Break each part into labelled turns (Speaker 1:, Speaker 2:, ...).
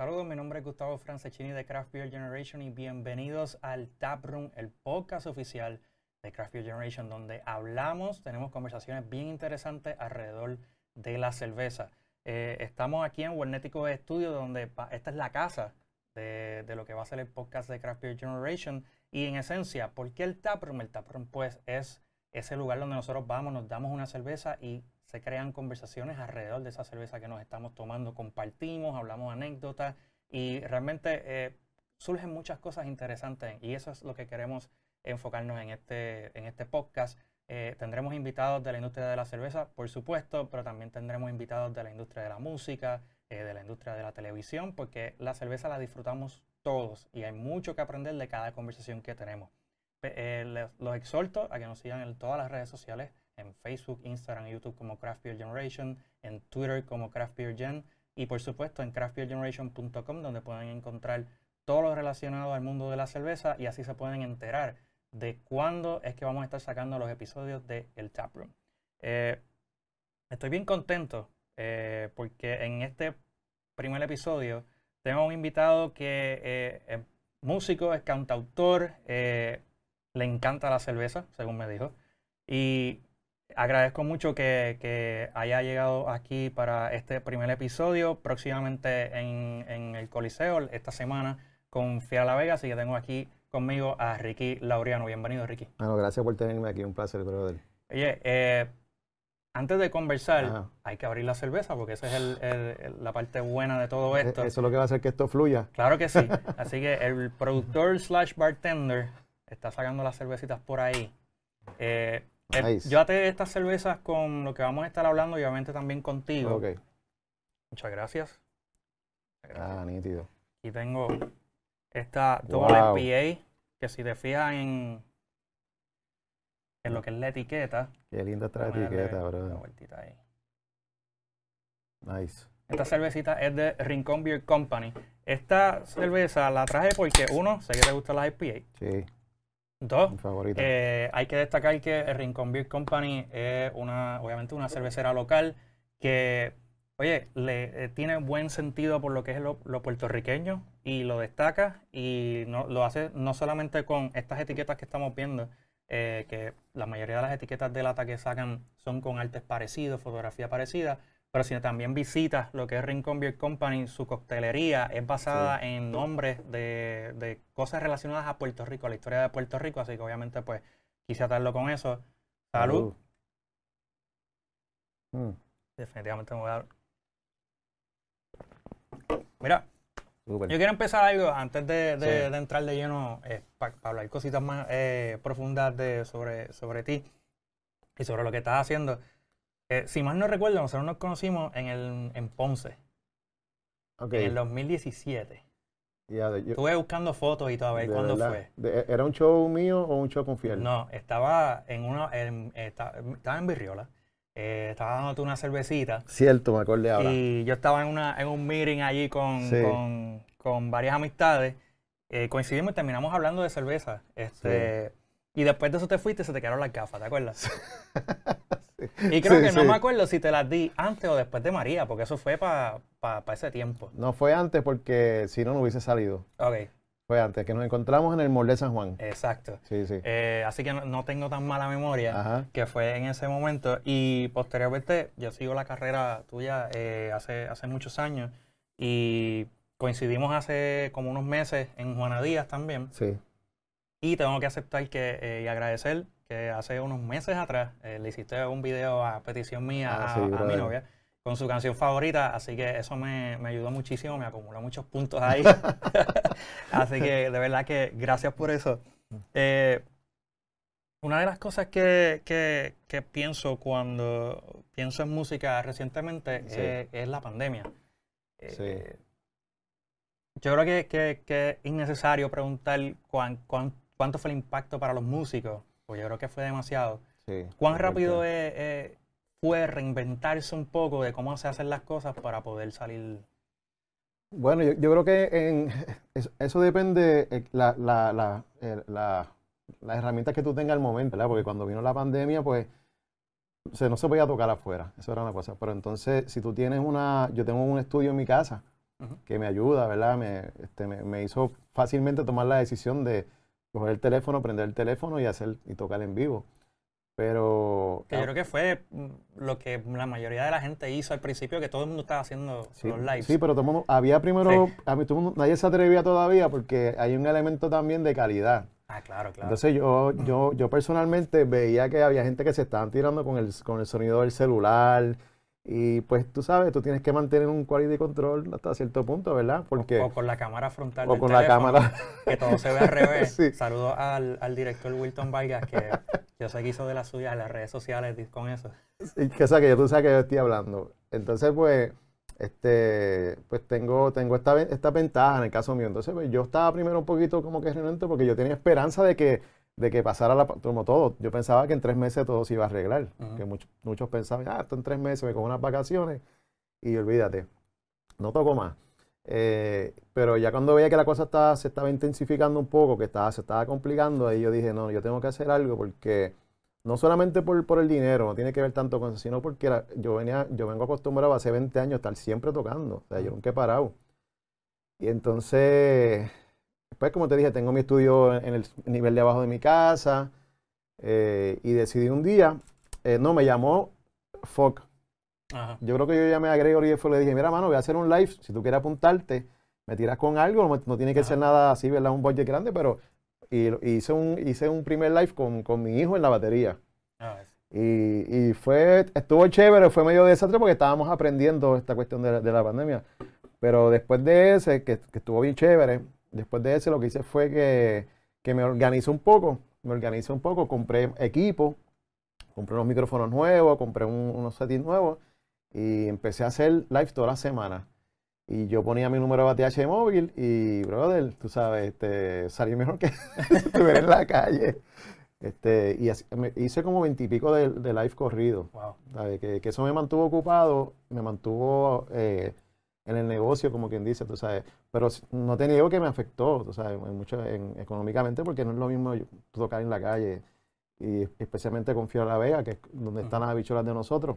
Speaker 1: Saludos, mi nombre es Gustavo Francescini de Craft Beer Generation y bienvenidos al Tap Room, el podcast oficial de Craft Beer Generation, donde hablamos, tenemos conversaciones bien interesantes alrededor de la cerveza. Eh, estamos aquí en Wernético Studio, donde esta es la casa de, lo que va a ser el podcast de Craft Beer Generation. Y en esencia, ¿por qué el Tap Room? El Tap Room, pues, es ese lugar donde nosotros vamos, nos damos una cerveza y se crean conversaciones alrededor de esa cerveza que nos estamos tomando, compartimos, hablamos anécdotas y realmente eh, surgen muchas cosas interesantes y eso es lo que queremos enfocarnos en este, en este podcast. Eh, tendremos invitados de la industria de la cerveza, por supuesto, pero también tendremos invitados de la industria de la música, eh, de la industria de la televisión, porque la cerveza la disfrutamos todos y hay mucho que aprender de cada conversación que tenemos. los exhorto a que nos sigan en todas las redes sociales en Facebook, Instagram, YouTube como Craft Beer Generation, en Twitter como Craft Beer Gen y por supuesto en craftbeergeneration.com donde pueden encontrar todo lo relacionado al mundo de la cerveza y así se pueden enterar de cuándo es que vamos a estar sacando los episodios de El Taproom. Eh, estoy bien contento eh, porque en este primer episodio tengo un invitado que eh, es músico, es cantautor, le encanta la cerveza, según me dijo. Y agradezco mucho que, haya llegado aquí para este primer episodio, próximamente en, el Coliseo esta semana con Fiel La Vega, así que tengo aquí conmigo a Ricky Laureano. Bienvenido, Ricky.
Speaker 2: Bueno, gracias por tenerme aquí, un placer, brother.
Speaker 1: Oye, eh, antes de conversar, hay que abrir la cerveza porque esa es la parte buena de todo e, esto.
Speaker 2: Eso es lo que va a hacer que esto fluya.
Speaker 1: Claro que sí. Así que el productor slash bartender está sacando las cervecitas por ahí. Eh, yo até estas cervezas con lo que vamos a estar hablando y obviamente también contigo.
Speaker 2: Ok.
Speaker 1: Muchas gracias.
Speaker 2: Ah, nítido.
Speaker 1: Y tengo esta doble PA, que si te fijas en, en lo que es la etiqueta.
Speaker 2: Qué linda esta etiqueta, bro. Una vueltita ahí. Nice.
Speaker 1: Esta cervecita es de Rincon Beer Company. Esta cerveza la traje porque, uno, sé que te gustan las IPA.
Speaker 2: Sí.
Speaker 1: Dos, eh, hay que destacar que el Rincon Beer Company es una, obviamente una cervecera local que, oye, le eh, tiene buen sentido por lo que es lo, puertorriqueño y lo destaca y no, lo hace no solamente con estas etiquetas que estamos viendo, eh, que la mayoría de las etiquetas de lata que sacan son con artes parecidos, fotografía parecida, pero si también visitas lo que es Rincon Beer Company, su coctelería es basada en nombres de, cosas relacionadas a Puerto Rico, a la historia de Puerto Rico, así que obviamente pues quise atarlo con eso. Salud. Mm. Definitivamente me voy a dar. Mira, yo quiero empezar algo antes de, entrar de lleno eh, para hablar cositas más eh, profundas de, sobre, sobre ti y sobre lo que estás haciendo. Eh, si mal no recuerdo, nosotros nos conocimos en, el, en Ponce. En el 2017. Estuve buscando fotos y todo, a ver cuándo fue.
Speaker 2: ¿Era un show mío o un show con Fiel?
Speaker 1: No, estaba en una, estaba, en Virriola. Eh, estaba dándote una cervecita.
Speaker 2: Cierto, me acordé ahora.
Speaker 1: Y yo estaba en, una, en un meeting allí con, con, varias amistades. Eh, coincidimos y terminamos hablando de cerveza. Este, Y después de eso te fuiste y se te quedaron las gafas, ¿te acuerdas? Y creo que no me acuerdo si te las di antes o después de María, porque eso fue para ese tiempo.
Speaker 2: No fue antes porque si no, no hubiese salido.
Speaker 1: Ok.
Speaker 2: Fue antes, que nos encontramos en el Mall de San Juan.
Speaker 1: Exacto.
Speaker 2: Sí, sí.
Speaker 1: Eh, así que no, tengo tan mala memoria que fue en ese momento. Y posteriormente, yo sigo la carrera tuya eh, hace, hace muchos años y coincidimos hace como unos meses en Juana Díaz también.
Speaker 2: Sí.
Speaker 1: Y tengo que aceptar que, eh, y agradecer que hace unos meses atrás eh, le hiciste un video a petición mía ah, a, mi novia con su canción favorita, así que eso me, ayudó muchísimo, me acumuló muchos puntos ahí. así que de verdad que gracias por eso. Eh, una de las cosas que, pienso cuando pienso en música recientemente es la pandemia. Yo creo que, es innecesario preguntar cuánto fue el impacto para los músicos pues yo creo que fue demasiado. ¿Cuán rápido fue reinventarse un poco de cómo se hacen las cosas para poder salir?
Speaker 2: Bueno, yo, creo que en, eso, depende eh, la, la, eh, la, las herramientas que tú tengas al momento, ¿verdad? Porque cuando vino la pandemia, pues no se podía tocar afuera, eso era una cosa. Pero entonces, si tú tienes una, yo tengo un estudio en mi casa que me ayuda, ¿verdad? Me, este, me, me, hizo fácilmente tomar la decisión de coger el teléfono, prender el teléfono y hacer y tocar en vivo. Pero.
Speaker 1: Que yo creo que fue mm, lo que la mayoría de la gente hizo al principio, que todo el mundo estaba haciendo los lives.
Speaker 2: Sí, pero todo el mundo, había primero, a mí, todo mundo, nadie se atrevía todavía porque hay un elemento también de calidad.
Speaker 1: Ah, claro, claro.
Speaker 2: Entonces yo, yo, yo personalmente veía que había gente que se estaban tirando con el, con el sonido del celular, y pues tú sabes, tú tienes que mantener un quality control hasta cierto punto, ¿verdad?
Speaker 1: Porque, o, con la cámara frontal.
Speaker 2: O con la cámara.
Speaker 1: Que todo se ve al revés. sí. Saludos al, al, director Wilton Vargas, que yo sé que hizo de las suyas en las redes sociales con eso.
Speaker 2: Sí, que, o sea, que yo tú sabes que yo estoy hablando. Entonces, pues, este, pues tengo, tengo esta, esta ventaja en el caso mío. Entonces, pues, yo estaba primero un poquito como que renuente porque yo tenía esperanza de que de que pasara la, como todo. Yo pensaba que en tres meses todo se iba a arreglar. Que muchos, muchos pensaban, ah, esto en tres meses me cojo unas vacaciones y olvídate, no toco más. Eh, pero ya cuando veía que la cosa estaba, se estaba intensificando un poco, que estaba, se estaba complicando, ahí yo dije, no, yo tengo que hacer algo porque no solamente por, por el dinero, no tiene que ver tanto con eso, sino porque yo, venía, yo vengo acostumbrado hace 20 años a estar siempre tocando. O sea, yo nunca he parado. Y entonces pues como te dije, tengo mi estudio en el nivel de abajo de mi casa eh, y decidí un día, eh, no, me llamó Foc. Yo creo que yo llamé a Gregory y le dije, mira, mano, voy a hacer un live, si tú quieres apuntarte, me tiras con algo, no, tiene que ser nada así, ¿verdad? Un budget grande, pero y, hice, un, hice un primer live con, con mi hijo en la batería. Ah, y, y, fue, estuvo chévere, fue medio desastre porque estábamos aprendiendo esta cuestión de, de la pandemia. Pero después de ese, que, que estuvo bien chévere, Después de ese lo que hice fue que, que me organizé un poco, me organizé un poco, compré equipo, compré unos micrófonos nuevos, compré unos settings nuevos y empecé a hacer live toda la semana. Y yo ponía mi número de ATH móvil y, brother, tú sabes, este, salí mejor que estuviera en la calle. Este, y hice como veintipico de, de live corrido. Wow. Que, que, eso me mantuvo ocupado, me mantuvo eh, en el negocio, como quien dice, tú sabes. Pero no te niego que me afectó, tú sabes, mucho económicamente, porque no es lo mismo tocar en la calle, y especialmente con Fiora La Vega, que es donde están las bichuelas de nosotros.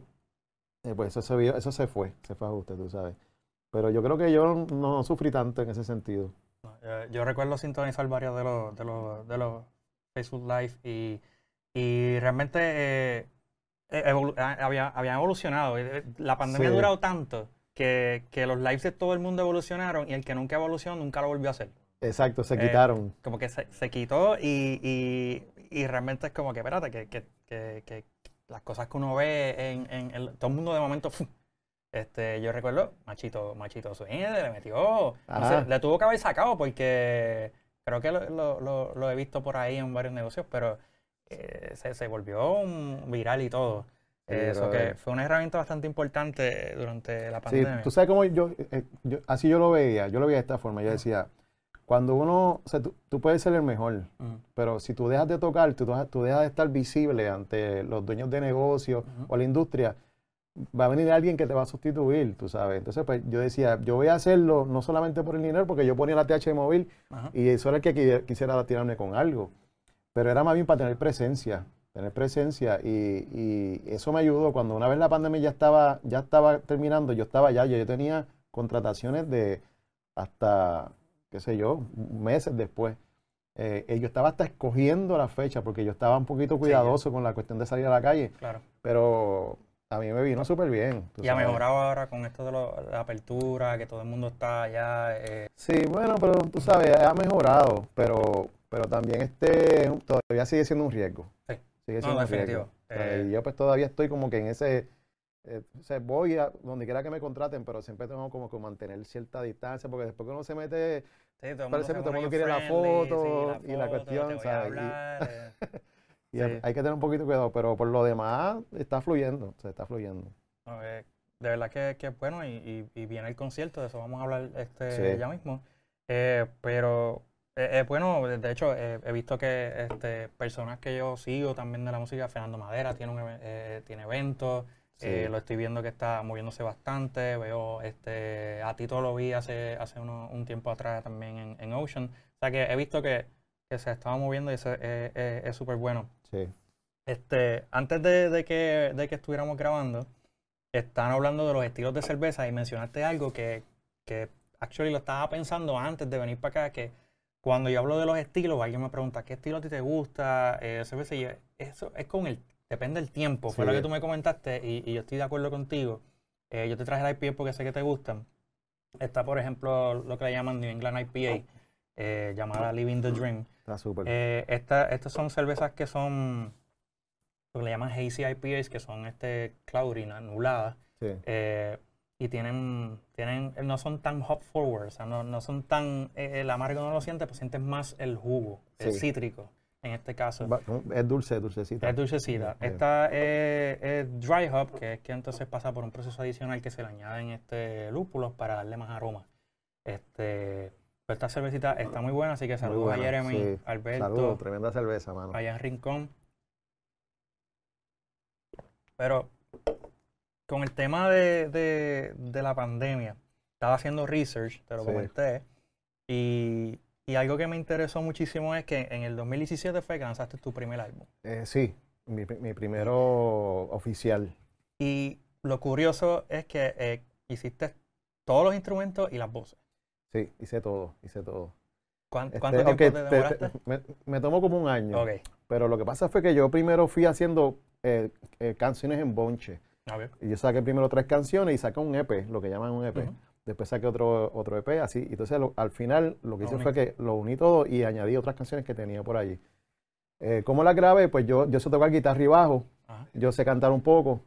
Speaker 2: Eh, pues eso se, vio, eso se fue, se fue a usted, tú sabes. Pero yo creo que yo no, sufrí tanto en ese sentido.
Speaker 1: yo, recuerdo sintonizar varios de los, de los, de los Facebook Live y, y realmente eh, eh, había, habían evolucionado. La pandemia ha durado tanto que, que, los lives de todo el mundo evolucionaron y el que nunca evolucionó nunca lo volvió a hacer.
Speaker 2: Exacto, se quitaron.
Speaker 1: Eh, como que se, se quitó y, y, y, realmente es como que, espérate, que, que, que, las cosas que uno ve en, en el, todo el mundo de momento, este, yo recuerdo, Machito, Machito Swing le metió, le tuvo que haber sacado porque creo que lo, lo, lo, he visto por ahí en varios negocios, pero eh, se, se volvió un viral y todo. Eso que fue una herramienta bastante importante durante la pandemia.
Speaker 2: Sí, tú sabes cómo yo, eh, yo, así yo lo veía, yo lo veía de esta forma, yo decía, cuando uno, o sea, tú, puedes ser el mejor, pero si tú dejas de tocar, tú, tú, dejas de estar visible ante los dueños de negocios o la industria, va a venir alguien que te va a sustituir, tú sabes. Entonces, pues yo decía, yo voy a hacerlo no solamente por el dinero, porque yo ponía la TH móvil y eso era el que quisiera tirarme con algo, pero era más bien para tener presencia tener presencia y, eso me ayudó cuando una vez la pandemia ya estaba, ya estaba terminando, yo estaba ya, yo, tenía contrataciones de hasta, qué sé yo, meses después. Eh, yo estaba hasta escogiendo la fecha porque yo estaba un poquito cuidadoso con la cuestión de salir a la calle.
Speaker 1: Claro.
Speaker 2: Pero a mí me vino súper bien.
Speaker 1: Y ha mejorado ahora con esto de la apertura, que todo el mundo está allá. Eh.
Speaker 2: Sí, bueno, pero tú sabes, ha mejorado, pero, pero también este todavía sigue siendo un riesgo. Sí. Sigue siendo no, eh, yo pues todavía estoy como que en ese, eh, voy a donde quiera que me contraten, pero siempre tengo como que mantener cierta distancia, porque después que uno se mete, parece que todo el mundo quiere la foto, y la cuestión, y, hay que tener un poquito de cuidado, pero por lo demás está fluyendo, se está fluyendo.
Speaker 1: Eh, de verdad que, que es bueno y, y, viene el concierto, de eso vamos a hablar este ya mismo. pero eh, eh, bueno, de hecho, eh, he visto que este, personas que yo sigo también de la música, Fernando Madera tiene, un, eh, tiene eventos, lo estoy viendo que está moviéndose bastante, veo, este, a Tito lo vi hace, hace un tiempo atrás también en, Ocean, o sea que he visto que, que se estaba moviendo y eso es súper bueno.
Speaker 2: Sí.
Speaker 1: Este, antes de, de, que, de que estuviéramos grabando, están hablando de los estilos de cerveza y mencionaste algo que, que actually lo estaba pensando antes de venir para acá, que cuando yo hablo de los estilos, alguien me pregunta, ¿qué estilo a ti te gusta? Eh, eso es con el, depende del tiempo, fue lo que tú me comentaste y, y yo estoy de acuerdo contigo. Eh, yo te traje la IPA porque sé que te gustan. Está, por ejemplo, lo que le llaman New England IPA, eh, llamada Living the Dream.
Speaker 2: Está súper.
Speaker 1: Eh, esta- estas son cervezas que son lo que le llaman hazy IPAs, que son este cloudy, anuladas,
Speaker 2: sí.
Speaker 1: Y tienen, tienen, no son tan hop forward, o sea, no, no son tan, eh, el amargo no lo sientes, pues sientes más el jugo, el cítrico, en este caso.
Speaker 2: Va- Es dulce, dulcecita.
Speaker 1: Es dulcecita. Esta es, es dry hop, que es que entonces pasa por un proceso adicional que se le añaden este lúpulos para darle más aroma. Este, pues esta cervecita está muy buena, así que saludos a Jeremy,
Speaker 2: sí.
Speaker 1: Alberto,
Speaker 2: Saludos, tremenda cerveza, mano.
Speaker 1: allá en Rincón. Pero con el tema de, de- de la pandemia, estaba haciendo research, te lo
Speaker 2: Sí.
Speaker 1: comenté, y, y algo que me interesó muchísimo es que en el 2017 fue que lanzaste tu primer álbum.
Speaker 2: Eh, sí, mi, mi primero oficial.
Speaker 1: Y lo curioso es que eh, hiciste todos los instrumentos y las voces.
Speaker 2: Sí, hice todo, hice todo.
Speaker 1: ¿Cuán-
Speaker 2: Este,
Speaker 1: ¿Cuánto tiempo te
Speaker 2: te-
Speaker 1: demoraste?
Speaker 2: te- me, me tomó como un año.
Speaker 1: Ok,
Speaker 2: Pero lo que pasa fue que yo primero fui haciendo eh, eh, canciones en bonche. Y yo saqué primero tres canciones y saqué un EP, lo que llaman un EP. Después saqué otro, otro EP, así. Entonces, lo- al final, lo que
Speaker 1: Lo
Speaker 2: hice fue que lo uní todo y añadí otras canciones que tenía por allí. Eh, ¿Cómo las grabé? Pues yo, yo sé tocar guitarra y bajo,
Speaker 1: Ajá.
Speaker 2: yo sé cantar un poco.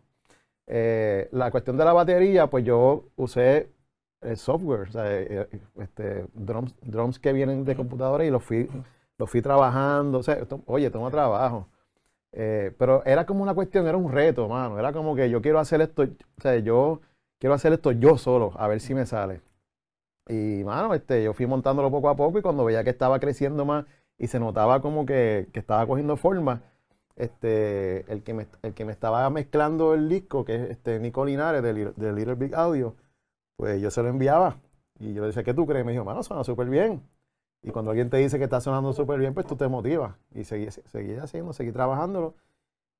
Speaker 2: Eh, la cuestión de la batería, pues yo usé el software, o sea, eh, eh, este, drums, drums que vienen de computadora y los fui, los fui trabajando. O sea, oye, tengo trabajo. Eh, pero era como una cuestión, era un reto, mano. Era como que yo quiero hacer esto, o sea, yo quiero hacer esto yo solo, a ver si me sale. Y, mano, este, yo fui montándolo poco a poco y cuando veía que estaba creciendo más y se notaba como que, que estaba cogiendo forma, este, el que, me, el que me estaba mezclando el disco, que es este Nico Linares de, de Little Big Audio, pues yo se lo enviaba. Y yo le decía, ¿qué tú crees? Y me dijo, mano, suena súper bien. Y cuando alguien te dice que está sonando súper bien, pues tú te motivas. Y seguí, seguí haciendo, seguí trabajándolo.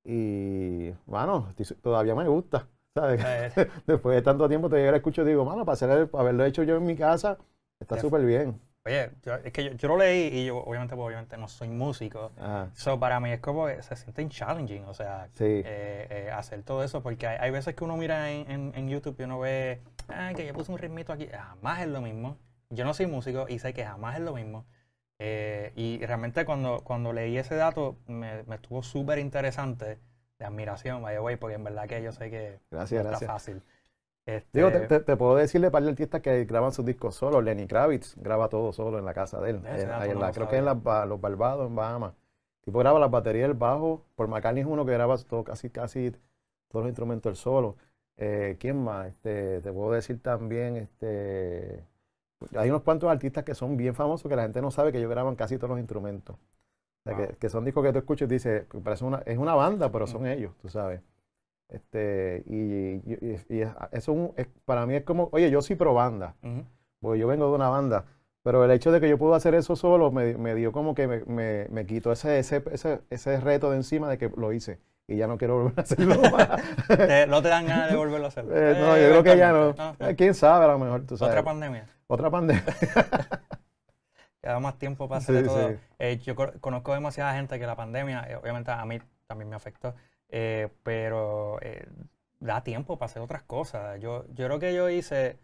Speaker 2: Y, estoy- todavía me gusta. ¿sabes? Después de tanto tiempo te llega escucho y digo, mano, para, hacer el- para haberlo hecho yo en mi casa, está súper bien.
Speaker 1: Oye, yo- es que yo, yo lo leí y yo obviamente, pues, obviamente no soy músico.
Speaker 2: Ajá,
Speaker 1: So, para mí es como que se siente challenging, o sea,
Speaker 2: sí.
Speaker 1: eh, eh, hacer todo eso, porque hay, hay veces que uno mira en, en- en YouTube y uno ve, ah, que yo puse un ritmito aquí, jamás es lo mismo. Yo no soy músico y sé que jamás es lo mismo. Eh, y realmente cuando, cuando leí ese dato me, me estuvo súper interesante, de admiración, by the way, porque en verdad que yo sé que
Speaker 2: Gracias,
Speaker 1: no está
Speaker 2: gracias.
Speaker 1: fácil.
Speaker 2: Digo,
Speaker 1: Este,
Speaker 2: te, te- te puedo decirle para artistas que graban sus discos solos. Lenny Kravitz graba todo solo en la casa de él.
Speaker 1: Ese
Speaker 2: En- la- creo que en Ba- los Barbados, en Bahamas. Tipo graba las baterías, el bajo. Por McCartney es uno que graba todo, casi, casi todos los instrumentos él solo. Eh, ¿Quién más? Este, te puedo decir también, este, hay unos cuantos artistas que son bien famosos que la gente no sabe que ellos graban casi todos los instrumentos. O sea,
Speaker 1: Wow.
Speaker 2: que, que son discos que tú escuchas y dices, parece una, es una banda, pero son ellos, tú sabes. Este, y, y- y- y es- eso es un- es- para mí es como, oye, yo soy pro banda, porque yo vengo de una banda, pero el hecho de que yo puedo hacer eso solo me, me dio como que me, me, me quitó ese, ese, ese, ese reto de encima de que lo hice y ya no quiero volver a hacerlo.
Speaker 1: Te- no te dan ganas de volverlo a hacer.
Speaker 2: Eh, no, yo creo que ya no.
Speaker 1: eventualmente. No, no.
Speaker 2: Eh, ¿Quién sabe a lo mejor? Tú sabes.
Speaker 1: Otra pandemia.
Speaker 2: Otra pandemia.
Speaker 1: Queda más tiempo para hacer
Speaker 2: Sí,
Speaker 1: todo.
Speaker 2: sí.
Speaker 1: Eh, yo co- conozco demasiada gente que la pandemia, eh, obviamente a mí también me afectó, eh, pero eh, da tiempo para hacer otras cosas. Yo, yo creo que yo hice,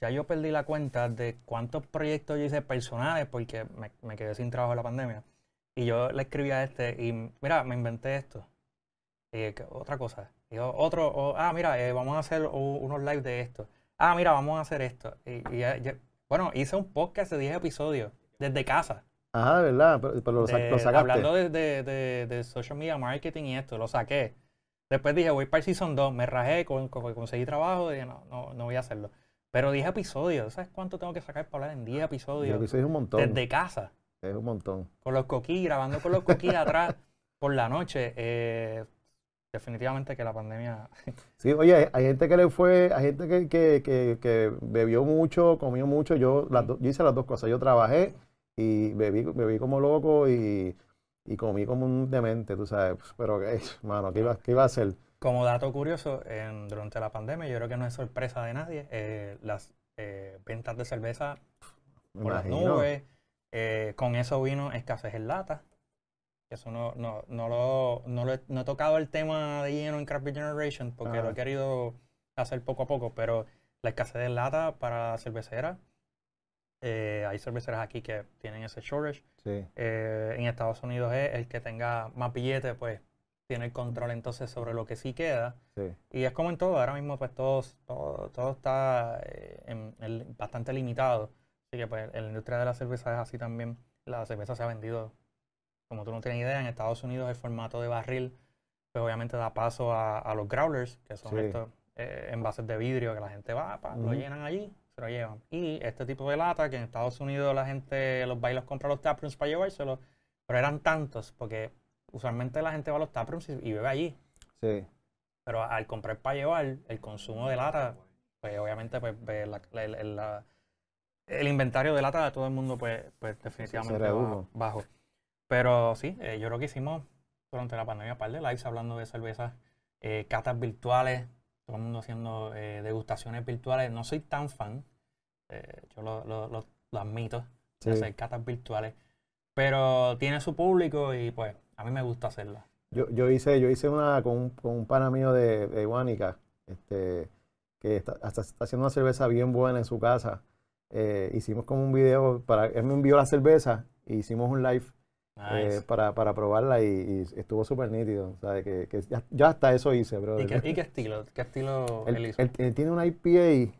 Speaker 1: ya yo perdí la cuenta de cuántos proyectos yo hice personales porque me, me quedé sin trabajo en la pandemia. Y yo le escribí a este y, mira, me inventé esto. Eh, otra cosa. Y otro, o, ah, mira, eh, vamos a hacer unos live de esto. Ah, mira, vamos a hacer esto. Y, y ya- ya- bueno, hice un podcast de 10 episodios desde casa.
Speaker 2: Ajá, ¿verdad? Pero, pero lo, sa-
Speaker 1: de-
Speaker 2: lo sacaste.
Speaker 1: hablando de, de- de- social media marketing y esto, lo saqué. Después dije, voy para el Season 2, me rajé, con, con- conseguí trabajo, dije, no, no, no voy a hacerlo. Pero 10 episodios, ¿sabes cuánto tengo que sacar para hablar en 10
Speaker 2: Yo
Speaker 1: episodios?
Speaker 2: eso es un montón.
Speaker 1: Desde casa,
Speaker 2: Es un montón.
Speaker 1: con los coquí, grabando con los coquí atrás por la noche. Eh, definitivamente que la pandemia...
Speaker 2: Sí, oye, hay, gente que le fue, hay gente que, que, que, que bebió mucho, comió mucho. Yo, las do- yo hice las dos cosas. Yo trabajé y bebí, bebí como loco y, y comí como un demente, tú sabes. Pero, que, mano, ¿qué iba, qué iba a hacer?
Speaker 1: Como dato curioso, en- durante la pandemia, yo creo que no es sorpresa de nadie, eh, las eh, ventas de cerveza por las
Speaker 2: imagino.
Speaker 1: nubes. Eh, con eso vino escasez en lata. Eso no, no, no, lo, no, lo he, no he tocado el tema de lleno en Craft Beer Generation porque lo
Speaker 2: Ajá.
Speaker 1: he querido hacer poco a poco, pero la escasez de lata para cerveceras, eh, hay cerveceras aquí que tienen ese shortage.
Speaker 2: Sí,
Speaker 1: Eh, en Estados Unidos es el que tenga más billetes, pues tiene el control entonces sobre lo que sí queda.
Speaker 2: sí.
Speaker 1: Y es como en todo, ahora mismo pues todo, todo, todo está eh, en- en- bastante limitado. Así que pues en la industria de la cerveza es así también. La cerveza se ha vendido, como tú no tienes idea, en Estados Unidos el formato de barril, pues obviamente da paso a, a los growlers, que son
Speaker 2: Sí.
Speaker 1: estos eh, envases de vidrio que la gente va, pa, lo llenan allí, se lo llevan. Y este tipo de lata que en Estados Unidos la gente los va y los compra los taprooms para llevárselo, pero eran tantos, porque usualmente la gente va a los taprooms y, y bebe allí.
Speaker 2: Sí,
Speaker 1: Pero al comprar para llevar, el consumo de lata, pues obviamente pues, ve la- la- la- el inventario de lata de todo el mundo pues, pues definitivamente bajo. Pero sí, eh, yo creo que hicimos durante la pandemia un par de lives hablando de cervezas, eh, catas virtuales, todo el mundo haciendo eh, degustaciones virtuales. No soy tan fan, eh, yo lo, lo- lo- lo admito, de hacer catas virtuales, pero tiene su público y pues a mí me gusta hacerlo.
Speaker 2: Yo, yo hice, yo hice una con un, con un pana mío de, de Guánica, este, que está, hasta está haciendo una cerveza bien buena en su casa. Hicimos como un video para, él me envió la cerveza e hicimos un live eh, para, para probarla y, y estuvo súper nítido. ¿sabes? Que, que ya, ya hasta eso hice, bro.
Speaker 1: ¿Y qué, y qué estilo? ¿Qué estilo él,
Speaker 2: Él,
Speaker 1: hizo?
Speaker 2: él- él tiene una IPA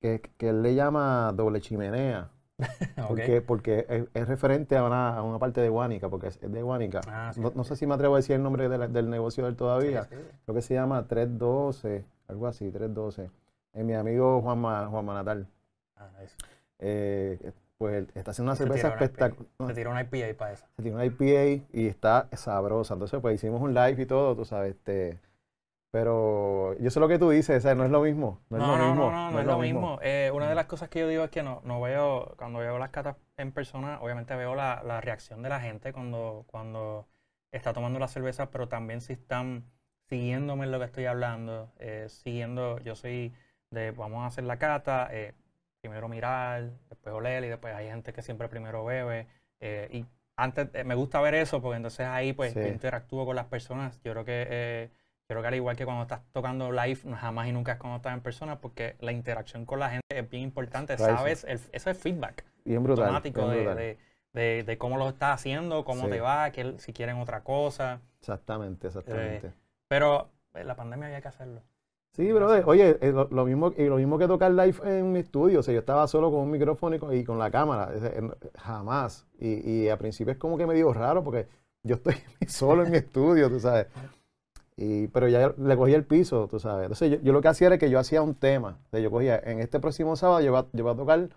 Speaker 2: que, que él le llama doble chimenea, porque, porque es, es referente a una, a una parte de Guánica, porque es, es de Guánica.
Speaker 1: Ah, sí,
Speaker 2: no,
Speaker 1: sí.
Speaker 2: no sé si me atrevo a decir el nombre de la- del negocio de él todavía.
Speaker 1: Sí.
Speaker 2: Creo que se llama 312, algo así, 312. Es mi amigo Juanma, Juanma Natal.
Speaker 1: Ah, nice.
Speaker 2: Eh, pues está haciendo una
Speaker 1: Se
Speaker 2: cerveza
Speaker 1: tiró
Speaker 2: espectacular.
Speaker 1: Se tiró una IPA para eso.
Speaker 2: Se tiene una IPA y está sabrosa. Entonces, pues hicimos un live y todo, tú sabes. Este, pero yo sé lo que tú dices, o sea, no es lo mismo. No,
Speaker 1: No,
Speaker 2: es lo
Speaker 1: no,
Speaker 2: mismo.
Speaker 1: no, no, no es lo mismo. Eh, una de las cosas que yo digo es que no, no veo, cuando veo las catas en persona, obviamente veo la, la reacción de la gente cuando, cuando está tomando la cerveza, pero también si están siguiéndome en lo que estoy hablando, eh, siguiendo, yo soy de, vamos a hacer la cata, eh, primero mirar, después oler y después hay gente que siempre primero bebe. eh, y antes eh, me gusta ver eso porque entonces ahí pues
Speaker 2: Sí.
Speaker 1: interactúo con las personas. Yo creo que eh, yo creo que al igual que cuando estás tocando live, jamás y nunca es cuando estás en persona, porque la interacción con la gente es bien importante.
Speaker 2: Right.
Speaker 1: Sabes, el, eso es feedback
Speaker 2: Bien brutal.
Speaker 1: automático
Speaker 2: bien
Speaker 1: de,
Speaker 2: brutal.
Speaker 1: de- de- de cómo lo estás haciendo, cómo
Speaker 2: Sí.
Speaker 1: te va, que, si quieren otra cosa.
Speaker 2: Exactamente, exactamente.
Speaker 1: Pero en la pandemia había que hacerlo.
Speaker 2: Sí, brother. Oye, eh, lo, mismo, y lo mismo que tocar live en mi estudio. O sea, yo estaba solo con un micrófono y con, la cámara. Eh, Jamás. Y, y al principio es como que me dio raro porque yo estoy solo en mi estudio, tú sabes. Y, pero ya le cogí el piso, tú sabes. Entonces yo, yo lo que hacía era que yo hacía un tema. O yo cogía, en este próximo sábado yo voy a, yo voy a tocar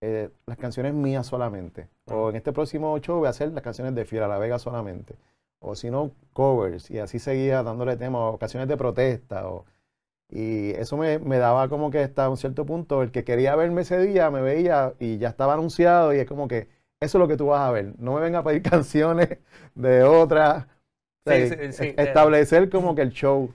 Speaker 2: eh, las canciones mías solamente. O en este próximo show voy a hacer las canciones de Fiera La Vega solamente. O si no, covers. Y así seguía dándole temas, o canciones de protesta. O, y eso me, me daba como que hasta un cierto punto, el que quería verme ese día me veía y ya estaba anunciado y es como que eso es lo que tú vas a ver. No me venga a pedir canciones de otras.
Speaker 1: Sí, sí, sí, eh.
Speaker 2: establecer como que el show.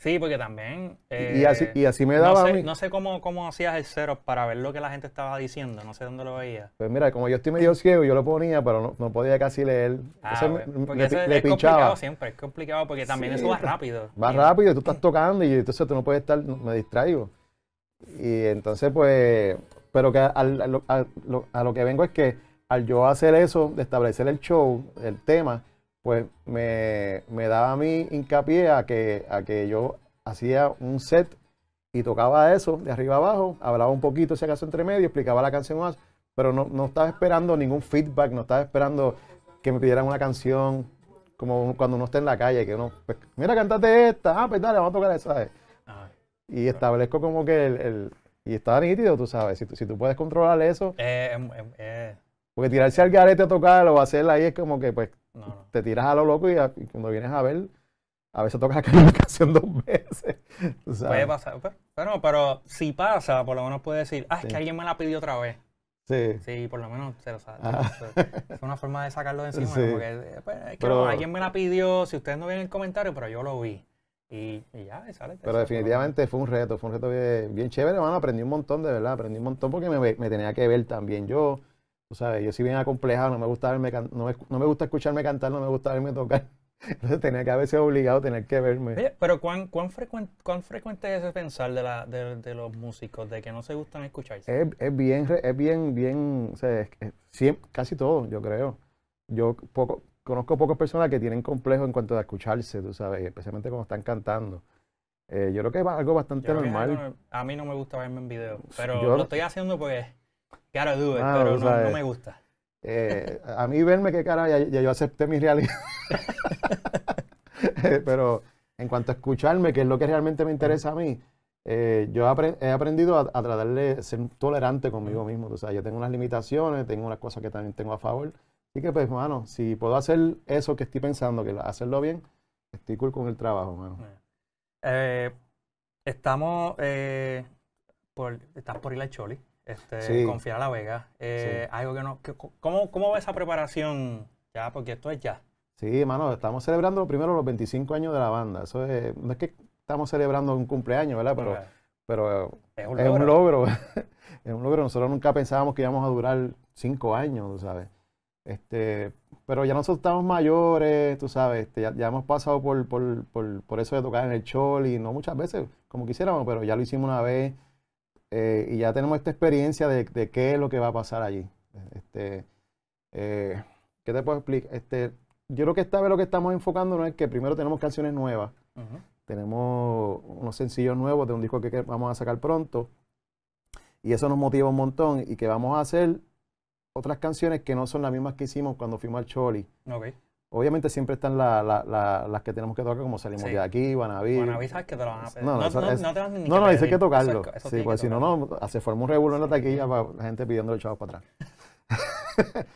Speaker 1: Sí, porque también...
Speaker 2: Y- y, así,
Speaker 1: eh,
Speaker 2: y así me
Speaker 1: no
Speaker 2: daba a mí.
Speaker 1: no sé cómo, cómo hacías el setup para ver lo que la gente estaba diciendo, no sé dónde lo veía.
Speaker 2: Pues mira, como yo estoy medio ciego, yo lo ponía, pero no, no podía casi leer.
Speaker 1: Ah,
Speaker 2: Entonces
Speaker 1: bueno, porque
Speaker 2: le,
Speaker 1: eso es,
Speaker 2: le
Speaker 1: es
Speaker 2: pinchaba.
Speaker 1: complicado siempre, es complicado porque también
Speaker 2: Sí,
Speaker 1: eso va
Speaker 2: pues,
Speaker 1: rápido.
Speaker 2: Va
Speaker 1: Y-
Speaker 2: rápido, tú estás tocando y entonces tú no puedes estar, me distraigo. Y entonces, pues, pero que al- a, lo, a lo- a lo que vengo es que al yo hacer eso, de establecer el show, el tema, pues me, me daba a mí hincapié a que, a que yo hacía un set y tocaba eso de arriba abajo, hablaba un poquito si acaso entre medio, explicaba la canción más, pero no, no estaba esperando ningún feedback, no estaba esperando que me pidieran una canción, como cuando uno está en la calle, que uno, pues, mira, cántate esta, ah, pues dale, vamos a tocar esa.
Speaker 1: Ah,
Speaker 2: Y establezco como que el, el- y estaba nítido, tú sabes, si tú, si tú puedes controlar eso,
Speaker 1: eh, em- em- eh,
Speaker 2: porque tirarse al garete a tocar o hacerla ahí es como que pues
Speaker 1: no, no.
Speaker 2: te tiras a lo loco y, a- y cuando vienes a ver, a veces tocas la canción dos veces.
Speaker 1: Puede pasar. Pero, pero, pero si pasa, por lo menos puede decir, ah, es
Speaker 2: Sí.
Speaker 1: que alguien me la pidió otra vez.
Speaker 2: Sí.
Speaker 1: Sí, por lo menos se lo sabe.
Speaker 2: Ah.
Speaker 1: Es una forma de sacarlo de encima.
Speaker 2: Sí.
Speaker 1: como que, eh, pues, es que
Speaker 2: Pero-
Speaker 1: no, alguien me la pidió, si ustedes no ven el comentario, pero yo lo vi. y, y ya, y sale.
Speaker 2: Pero definitivamente fue un reto, fue un reto bien, bien chévere, hermano. Aprendí un montón, de verdad, aprendí un montón porque me, me tenía que ver también yo. Tú sabes, yo soy bien acomplejado, no me gusta verme, no me, no me gusta escucharme cantar, no me gusta verme tocar. Entonces tenía que a veces obligado a tener que verme.
Speaker 1: Oye, pero ¿cuán, cuán, frecuente, ¿cuán frecuente es ese pensar de, la, de, de, los músicos, de que no se gustan escucharse?
Speaker 2: Es, es bien, es bien, bien, o sea, es, casi todo, yo creo. Yo poco, conozco pocas personas que tienen complejo en cuanto a escucharse, tú sabes, especialmente cuando están cantando. Eh, yo creo que es algo bastante normal.
Speaker 1: a mí no me gusta verme en video, pero lo estoy haciendo porque gotta do it, ah, pero no, no, me gusta.
Speaker 2: Eh, a mí verme qué cara, ya, yo acepté mi realidad. pero en cuanto a escucharme, que es lo que realmente me interesa a mí, eh, yo he aprendido a, tratar de ser tolerante conmigo mismo. O sea, yo tengo unas limitaciones, tengo unas cosas que también tengo a favor. Así que, pues, mano, si puedo hacer eso que estoy pensando, que hacerlo bien, estoy cool con el trabajo, mano.
Speaker 1: Eh, estamos, por, estás por ir al Choli, este, confiar a La Vega. Algo que no, ¿cómo, ¿Cómo va esa preparación ya? Porque esto es ya.
Speaker 2: Sí, mano, estamos celebrando primero los 25 años de la banda. Eso es, no es que estamos celebrando un cumpleaños, ¿verdad? Pero, pero es un logro. es un logro. Nosotros nunca pensábamos que íbamos a durar cinco años, tú sabes. Este, pero ya nosotros estamos mayores, tú sabes, este, ya, hemos pasado por, por, por, por, eso de tocar en el chol y no muchas veces como quisiéramos, pero ya lo hicimos una vez eh, y ya tenemos esta experiencia de, de, qué es lo que va a pasar allí. Este, eh, ¿Qué te puedo explicar? Este, yo creo que esta vez lo que estamos enfocando es que primero tenemos canciones nuevas, tenemos unos sencillos nuevos de un disco que, vamos a sacar pronto y eso nos motiva un montón y que vamos a hacer otras canciones que no son las mismas que hicimos cuando fuimos al Choli. Obviamente siempre están las que tenemos que tocar, como salimos de aquí, Guanabí.
Speaker 1: Guanabí sabes que te lo van a pedir.
Speaker 2: No, no, no, no te van ni No, no, dice que tocarlo. sí, porque si no, no, se forma un revuelo en la taquilla para la gente pidiendo el chavos para atrás.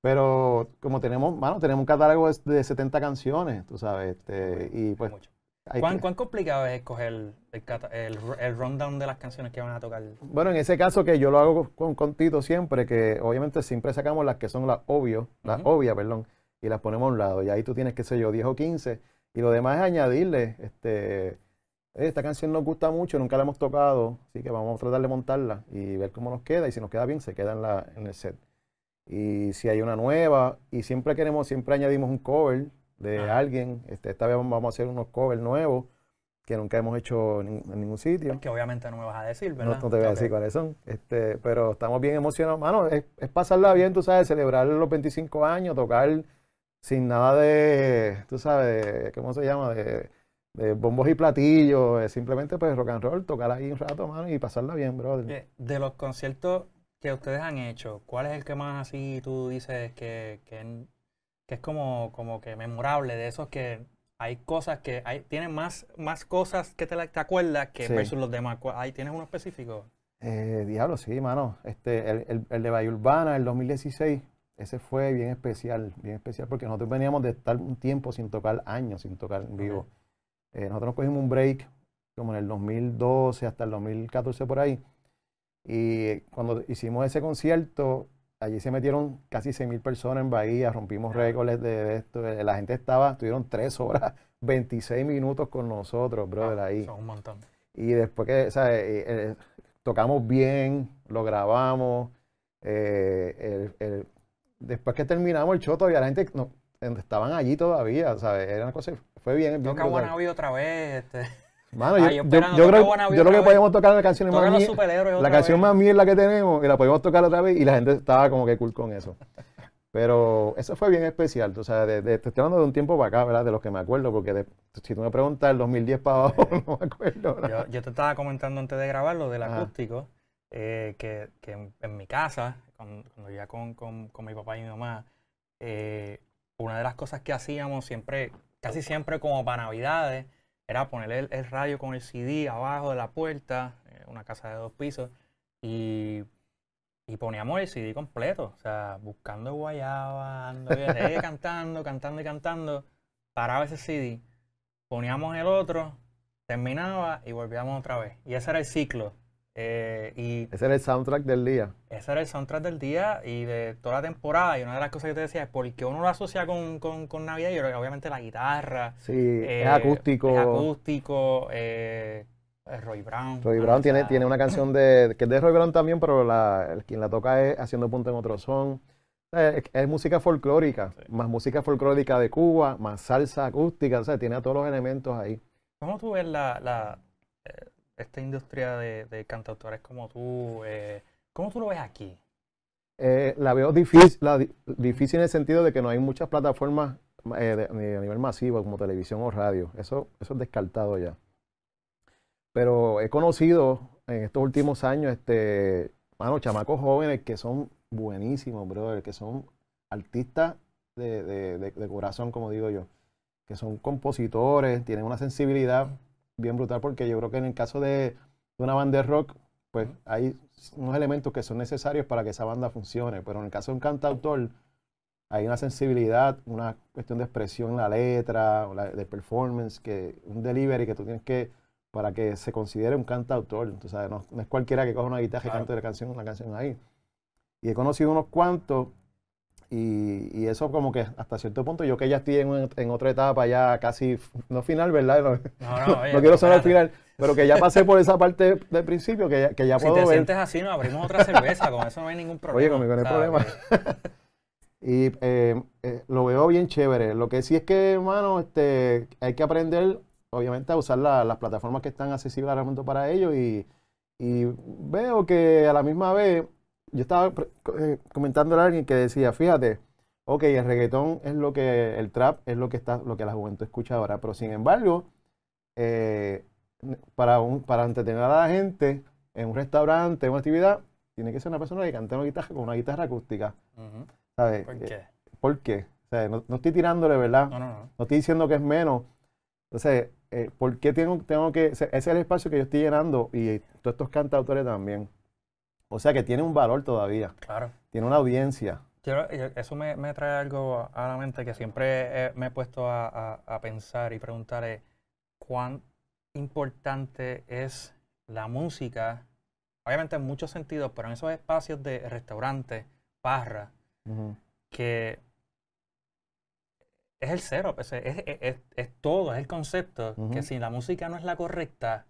Speaker 2: Pero como tenemos, bueno, tenemos un catálogo de 70 canciones, tú sabes, este, y pues...
Speaker 1: ¿Cuán, ¿Cuán, complicado es escoger el, el, rundown de las canciones que van a tocar?
Speaker 2: Bueno, en ese caso que yo lo hago con, con Tito siempre, que obviamente siempre sacamos las que son las obvias, las obvias, perdón, y las ponemos a un lado. Y ahí tú tienes, qué sé yo, 10 o 15. Y lo demás es añadirle, este, esta canción nos gusta mucho, nunca la hemos tocado, así que vamos a tratar de montarla y ver cómo nos queda. Y si nos queda bien, se queda en, la, en el set y si hay una nueva, y siempre queremos, siempre añadimos un cover de alguien, este, esta vez vamos a hacer unos covers nuevos que nunca hemos hecho en, ningún sitio.
Speaker 1: Que obviamente no me vas a decir, ¿verdad?
Speaker 2: No, te voy a decir cuáles son, este, pero estamos bien emocionados. Mano, es, pasarla bien, tú sabes, celebrar los 25 años, tocar sin nada de, tú sabes, ¿cómo se llama? De, bombos y platillos, simplemente pues rock and roll, tocar ahí un rato, mano, y pasarla bien, brother.
Speaker 1: De los conciertos que ustedes han hecho, ¿cuál es el que más así tú dices que, que, es como, como que memorable de esos que hay cosas que hay, tienen más, más cosas que te, te acuerdas que versus los demás? ¿Hay, ¿Tienes uno específico?
Speaker 2: Eh, diablo, sí, mano. Este, el, el, de Bahía Urbana, el 2016, ese fue bien especial, bien especial porque nosotros veníamos de estar un tiempo sin tocar años, sin tocar en vivo. Eh, nosotros nos cogimos un break como en el 2012 hasta el 2014 por ahí y cuando hicimos ese concierto, allí se metieron casi 6.000 personas en Bahía, rompimos récords de, esto. Eh, la gente estaba, estuvieron tres horas, 26 minutos con nosotros, brother, ahí.
Speaker 1: Son un montón.
Speaker 2: Y después que, o sea, eh, eh, tocamos bien, lo grabamos. Después que terminamos el show, todavía la gente no, estaban allí todavía, ¿sabes? Era una cosa, fue bien.
Speaker 1: bien Toca otra vez. Este.
Speaker 2: Mano, yo, yo, creo, yo creo que podíamos tocar la canción más mierda, la canción más mierda que tenemos y la podemos tocar otra vez y la gente estaba como que cool con eso. Pero eso fue bien especial, o sea, de, estoy hablando de un tiempo para acá, ¿verdad? De los que me acuerdo, porque si tú me preguntas el 2010 para abajo, no me acuerdo.
Speaker 1: Yo, te estaba comentando antes de grabar lo del acústico, eh, que, que en, mi casa, cuando, cuando ya con, con, con, mi papá y mi mamá, eh, una de las cosas que hacíamos siempre, casi siempre como para Navidades, era poner el, radio con el CD abajo de la puerta, eh, una casa de dos pisos, y, poníamos el CD completo, o sea, buscando guayaba, ando, cantando, cantando y cantando, paraba ese CD, poníamos el otro, terminaba y volvíamos otra vez. Y ese era el ciclo. Eh, y
Speaker 2: ese era el soundtrack del día.
Speaker 1: Ese era el soundtrack del día y de toda la temporada. Y una de las cosas que te decía es porque uno lo asocia con, con, Navidad y obviamente la guitarra.
Speaker 2: Sí, es eh, acústico.
Speaker 1: Es acústico. Eh, Roy Brown.
Speaker 2: Roy Brown tiene, tiene una canción de, que es de Roy Brown también, pero la, el, quien la toca es haciendo punto en otro son. Es, música folclórica, más música folclórica de Cuba, más salsa acústica, o sea, tiene todos los elementos ahí.
Speaker 1: ¿Cómo tú ves la, la esta industria de, de, cantautores como tú? Eh, ¿Cómo tú lo ves aquí?
Speaker 2: Eh, la veo difícil, difícil en el sentido de que no hay muchas plataformas a nivel masivo como televisión o radio. Eso, eso es descartado ya. Pero he conocido en estos últimos años, este, mano, chamacos jóvenes que son buenísimos, brother, que son artistas de, corazón, como digo yo, que son compositores, tienen una sensibilidad bien brutal, porque yo creo que en el caso de, una banda de rock, pues hay unos elementos que son necesarios para que esa banda funcione, pero en el caso de un cantautor, hay una sensibilidad, una cuestión de expresión en la letra, de performance, que un delivery que tú tienes que, para que se considere un cantautor. Entonces, no, no es cualquiera que coja una guitarra y cante la canción, la canción ahí. Y he conocido unos cuantos y, eso como que hasta cierto punto, yo que ya estoy en, otra etapa, ya casi, no final, ¿verdad? No, no, no, quiero sonar al final, pero que ya pasé por esa parte del principio, que ya, que ya
Speaker 1: si te sientes así, no abrimos otra cerveza, con eso no hay ningún problema.
Speaker 2: Oye, conmigo no hay problema. y eh, eh, lo veo bien chévere. Lo que sí es que, hermano, este, hay que aprender, obviamente, a usar las plataformas que están accesibles al momento para ellos y, y veo que a la misma vez yo estaba eh, comentando a alguien que decía, fíjate, ok, el reggaetón es lo que, el trap es lo que está, lo que la juventud escucha ahora, pero sin embargo, eh, para, un, para entretener a la gente en un restaurante, en una actividad, tiene que ser una persona que cante una guitarra con una guitarra acústica. ¿Sabes?
Speaker 1: ¿Por qué?
Speaker 2: ¿Por qué? O sea, no, estoy tirándole, ¿verdad?
Speaker 1: No, no, no.
Speaker 2: No estoy diciendo que es menos. Entonces, eh, ¿por qué tengo, tengo que...? Ese es el espacio que yo estoy llenando y todos estos cantautores también. O sea que tiene un valor todavía.
Speaker 1: Claro.
Speaker 2: Tiene una audiencia.
Speaker 1: eso me, trae algo a la mente que siempre me he puesto a, pensar y preguntar cuán importante es la música, obviamente en muchos sentidos, pero en esos espacios de restaurante, barra, que es el cero, es, todo, es el concepto, que si la música no es la correcta,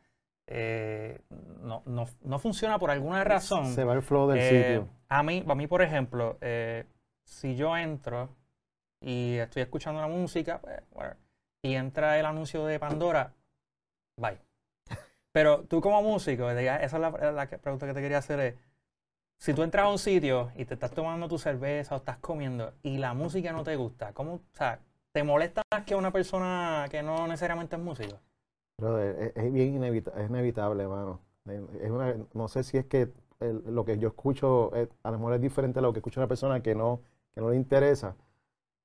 Speaker 1: eh, no, no, no, funciona por alguna razón.
Speaker 2: Se va el flow del
Speaker 1: eh,
Speaker 2: sitio.
Speaker 1: A mí, a mí, por ejemplo, eh, si yo entro y estoy escuchando la música, pues, y entra el anuncio de Pandora, bye. Pero tú como músico, esa es la, la, pregunta que te quería hacer es, si tú entras a un sitio y te estás tomando tu cerveza o estás comiendo y la música no te gusta, ¿cómo, o sea, te molesta más que una persona que no necesariamente es músico?
Speaker 2: Es, bien inevitable, es inevitable, hermano. Es una, no sé si es que lo que yo escucho a lo mejor es diferente a lo que escucha una persona que no, que no le interesa.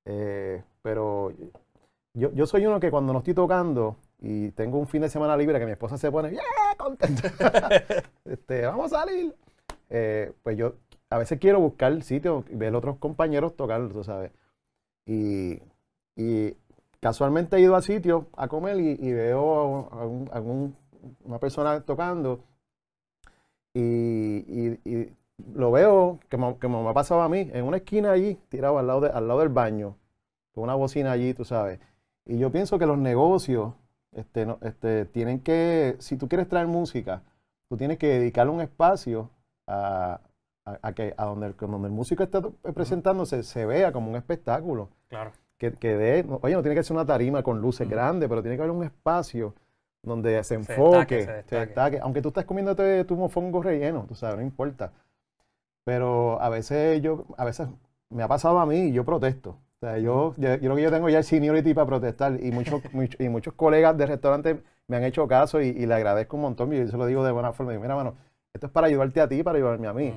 Speaker 2: Eh, pero yo, yo soy uno que cuando no estoy tocando y tengo un fin de semana libre que mi esposa se pone bien contenta, este, vamos a salir. Eh, pues yo a veces quiero buscar sitio ver otros compañeros tocar, tú sabes. Y, y casualmente he ido a sitio a comer y, veo a, una persona tocando y, lo veo, que me, me, ha pasado a mí, en una esquina allí, tirado al lado, de, al lado del baño, con una bocina allí, tú sabes. Y yo pienso que los negocios este, este, tienen que, si tú quieres traer música, tú tienes que dedicarle un espacio a, que a donde, donde el músico está presentándose se vea como un espectáculo.
Speaker 1: Claro
Speaker 2: que, de, oye, no tiene que ser una tarima con luces grandes, pero tiene que haber un espacio donde se enfoque, se destaque, Aunque tú estés comiéndote tu mofongo relleno, tú sabes, no importa. Pero a veces yo, a veces me ha pasado a mí y yo protesto. O sea, yo, yo, creo que yo tengo ya el seniority para protestar y muchos, y muchos colegas de restaurantes me han hecho caso y, le agradezco un montón y yo se lo digo de buena forma. mira, mano, esto es para ayudarte a ti, para ayudarme a mí.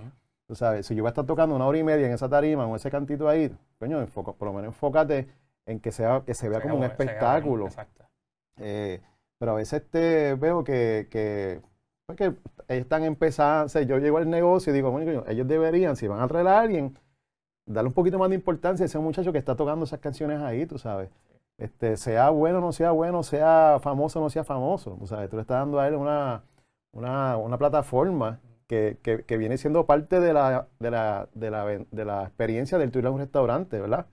Speaker 2: Tú sabes, si yo voy a estar tocando una hora y media en esa tarima, con ese cantito ahí, coño, por lo menos enfócate en que, sea, que se vea como un espectáculo. exacto. Eh, pero a veces te veo que, que, pues que están empezando, o sea, yo llego al negocio y digo, bueno, ellos deberían, si van a traer a alguien, darle un poquito más de importancia a ese muchacho que está tocando esas canciones ahí, tú sabes. Este, sea bueno o no sea bueno, sea famoso o no sea famoso, tú sabes, tú le estás dando a él una, una, una plataforma que, que, que, viene siendo parte de la, de la, de la, de la experiencia del turismo a un restaurante, ¿verdad?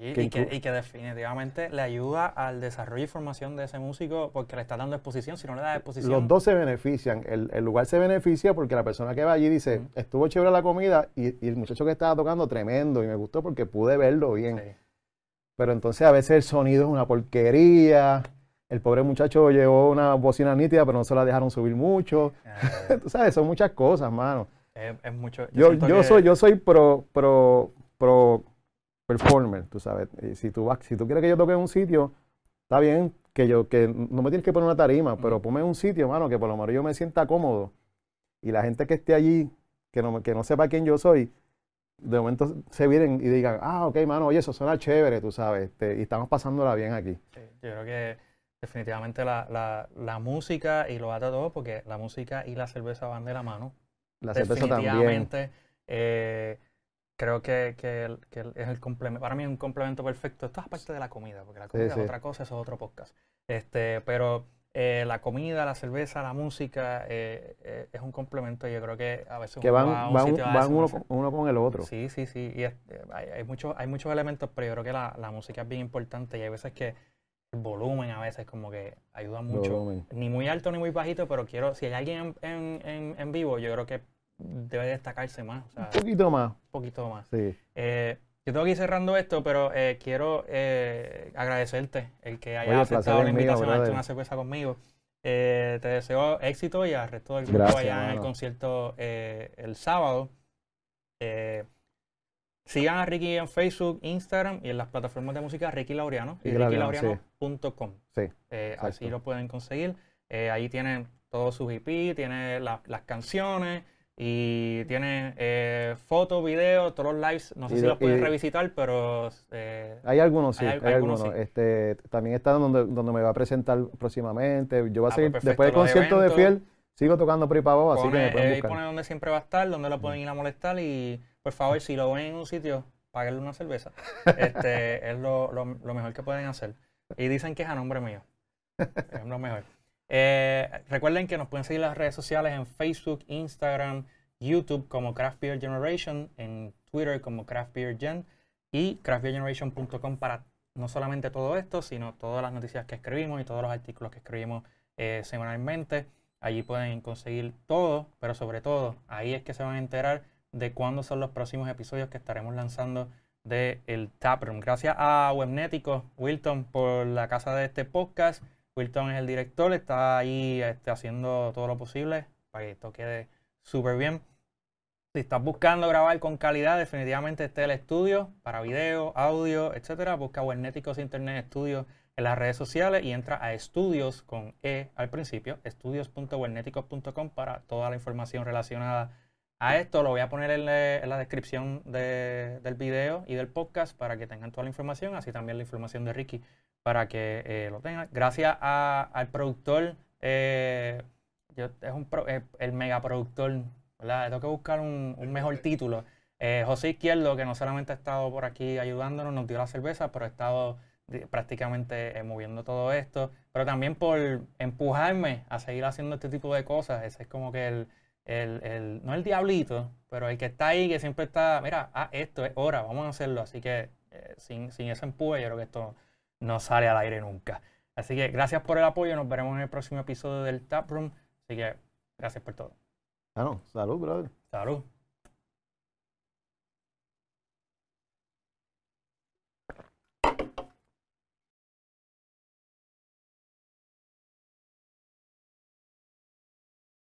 Speaker 1: y, que, y, que, definitivamente le ayuda al desarrollo y formación de ese músico porque le está dando exposición. Si no le da exposición.
Speaker 2: Los dos se benefician. El, el lugar se beneficia porque la persona que va allí dice: estuvo chévere la comida y, y, el muchacho que estaba tocando, tremendo. Y me gustó porque pude verlo bien. Pero entonces a veces el sonido es una porquería. El pobre muchacho llevó una bocina nítida, pero no se la dejaron subir mucho. Eh. Tú sabes, son muchas cosas, mano.
Speaker 1: Es, mucho.
Speaker 2: Yo, yo, soy, yo soy pro, pro, pro performer, tú sabes. Y si tú vas, si tú quieres que yo toque en un sitio, está bien que yo, que no me tienes que poner una tarima, pero ponme en un sitio, mano, que por lo menos yo me sienta cómodo. Y la gente que esté allí, que no, que no sepa quién yo soy, de momento se vienen y digan, ah, ok, mano, oye, eso suena chévere, tú sabes, este, y estamos pasándola bien aquí.
Speaker 1: yo creo que definitivamente la, la, la música y lo ata todo, porque la música y la cerveza van de la mano.
Speaker 2: La cerveza también.
Speaker 1: Eh, creo que, que, es el complemento, para mí es un complemento perfecto. Esto es aparte de la comida, porque la comida es otra cosa, eso es otro podcast. Este, pero eh, la comida, la cerveza, la música eh, eh, es un complemento y yo creo que a veces
Speaker 2: que van, van, van uno, con, uno, con, el otro.
Speaker 1: Sí, sí, sí. Y hay, hay, muchos, hay muchos elementos, pero yo creo que la, la, música es bien importante y hay veces que el volumen a veces como que ayuda mucho. Ni muy alto ni muy bajito, pero quiero, si hay alguien en, en, en vivo, yo creo que debe destacarse más.
Speaker 2: un poquito más. Un
Speaker 1: poquito más.
Speaker 2: Sí.
Speaker 1: Eh, yo tengo que ir cerrando esto, pero eh, quiero eh, agradecerte el que hayas aceptado la invitación a hacer una cerveza conmigo. te deseo éxito y al resto del grupo allá en el concierto el sábado. Sigan a Ricky en Facebook, Instagram y en las plataformas de música Ricky Laureano y, rickylaureano.com.
Speaker 2: Sí.
Speaker 1: así lo pueden conseguir. ahí tienen todos sus IP, tiene las canciones. Y tiene eh, fotos, videos, todos los lives. No sé si los puedes revisitar, pero.
Speaker 2: Eh, hay algunos, sí. Hay, algunos. Este, también está donde, donde me va a presentar próximamente. Yo voy a ah, seguir. Pues después del concierto de Fiel, sigo tocando ahí abajo, así que me pueden buscar.
Speaker 1: pone donde siempre va a estar, donde lo pueden ir a molestar. Y por favor, si lo ven en un sitio, páguenle una cerveza. este, es lo, lo, lo mejor que pueden hacer. Y dicen que es a nombre mío. Es lo mejor. Eh, recuerden que nos pueden seguir las redes sociales en Facebook, Instagram, YouTube como Craft Beer Generation, en Twitter como Craft Beer Gen y craftbeergeneration.com para no solamente todo esto, sino todas las noticias que escribimos y todos los artículos que escribimos eh, semanalmente. Allí pueden conseguir todo, pero sobre todo ahí es que se van a enterar de cuándo son los próximos episodios que estaremos lanzando de el Taproom. Gracias a Webnético, Wilton, por la casa de este podcast. Wilton es el director, está ahí este, haciendo todo lo posible para que esto quede súper bien. Si estás buscando grabar con calidad, definitivamente este es el estudio para video, audio, etcétera. Busca Wernéticos Internet Studios en las redes sociales y entra a estudios con E al principio, estudios.wernéticos.com para toda la información relacionada a esto. Lo voy a poner en, la, descripción del video y del podcast para que tengan toda la información, así también la información de Ricky para que eh, lo tengan. Gracias al productor, eh, es un eh, el megaproductor, ¿verdad? Tengo que buscar un, mejor título. José Izquierdo, que no solamente ha estado por aquí ayudándonos, nos dio la cerveza, pero ha estado prácticamente moviendo todo esto, pero también por empujarme a seguir haciendo este tipo de cosas. Ese es como que el, el, el, no el diablito, pero el que está ahí, que siempre está, mira, ah, esto es hora, vamos a hacerlo. Así que sin, sin ese empuje, yo creo que esto no sale al aire nunca. Así que gracias por el apoyo. Nos veremos en el próximo episodio del Tap Room. Así que gracias por todo.
Speaker 2: Salud, salud, brother.
Speaker 1: Salud.